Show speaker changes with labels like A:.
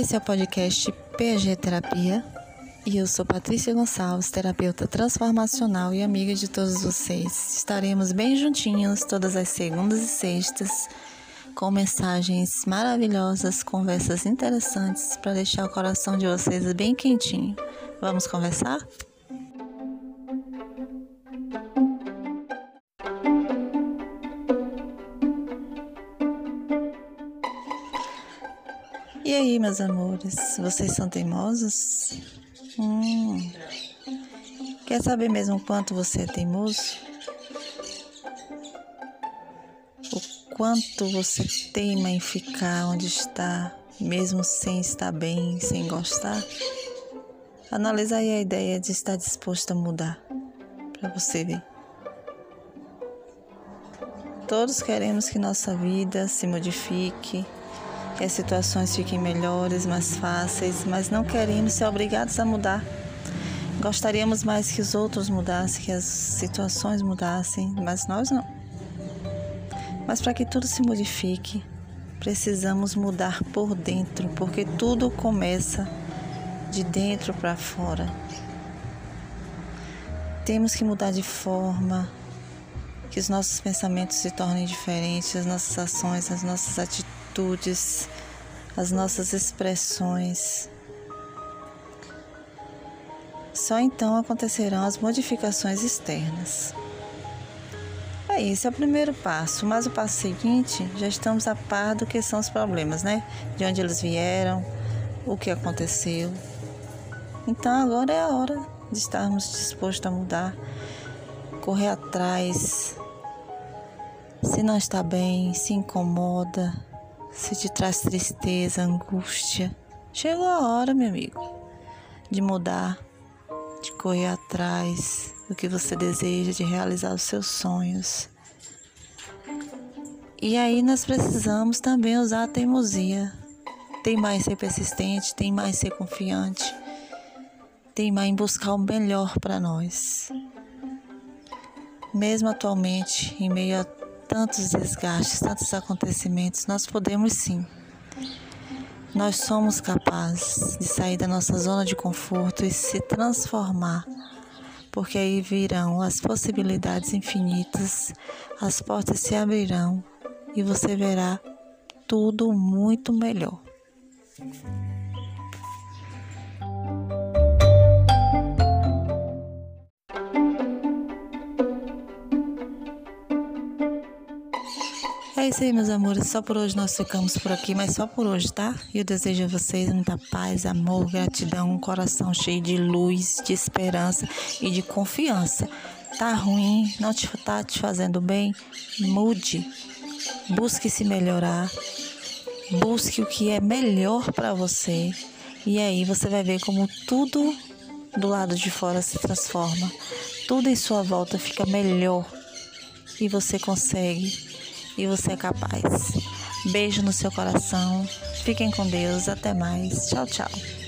A: Esse é o podcast PG Terapia e eu sou Patrícia Gonçalves, terapeuta transformacional e amiga de todos vocês. Estaremos bem juntinhos todas as segundas e sextas com mensagens maravilhosas, conversas interessantes para deixar o coração de vocês bem quentinho. Vamos conversar? E aí, meus amores, vocês são teimosos? Hum. Quer saber mesmo quanto você é teimoso? O quanto você teima em ficar onde está, mesmo sem estar bem, sem gostar? Analisa aí a ideia de estar disposto a mudar, para você ver. Todos queremos que nossa vida se modifique, que as situações fiquem melhores, mais fáceis, mas não queremos ser obrigados a mudar. Gostaríamos mais que os outros mudassem, que as situações mudassem, mas nós não. Mas para que tudo se modifique, precisamos mudar por dentro, porque tudo começa de dentro para fora. Temos que mudar de forma, que os nossos pensamentos se tornem diferentes, as nossas ações, as nossas atitudes atitudes, as nossas expressões. Só então acontecerão as modificações externas. É isso, é o primeiro passo, mas o passo seguinte já estamos a par do que são os problemas, né? De onde eles vieram, o que aconteceu. Então agora é a hora de estarmos dispostos a mudar, correr atrás. Se não está bem, se incomoda, se te traz tristeza, angústia, chegou a hora, meu amigo, de mudar, de correr atrás do que você deseja, de realizar os seus sonhos. E aí nós precisamos também usar a teimosia. Tem mais ser persistente, tem mais ser confiante, tem mais em buscar o melhor para nós. Mesmo atualmente, em meio a tantos desgastes, tantos acontecimentos, nós podemos sim. Nós somos capazes de sair da nossa zona de conforto e se transformar, porque aí virão as possibilidades infinitas, as portas se abrirão e você verá tudo muito melhor. É isso aí, meus amores. Só por hoje nós ficamos por aqui, mas só por hoje, tá? Eu desejo a vocês muita paz, amor, gratidão, um coração cheio de luz, de esperança e de confiança. Tá ruim, não te tá te fazendo bem? Mude. Busque se melhorar. Busque o que é melhor para você. E aí você vai ver como tudo do lado de fora se transforma. Tudo em sua volta fica melhor. E você consegue e você é capaz. Beijo no seu coração. Fiquem com Deus. Até mais. Tchau, tchau.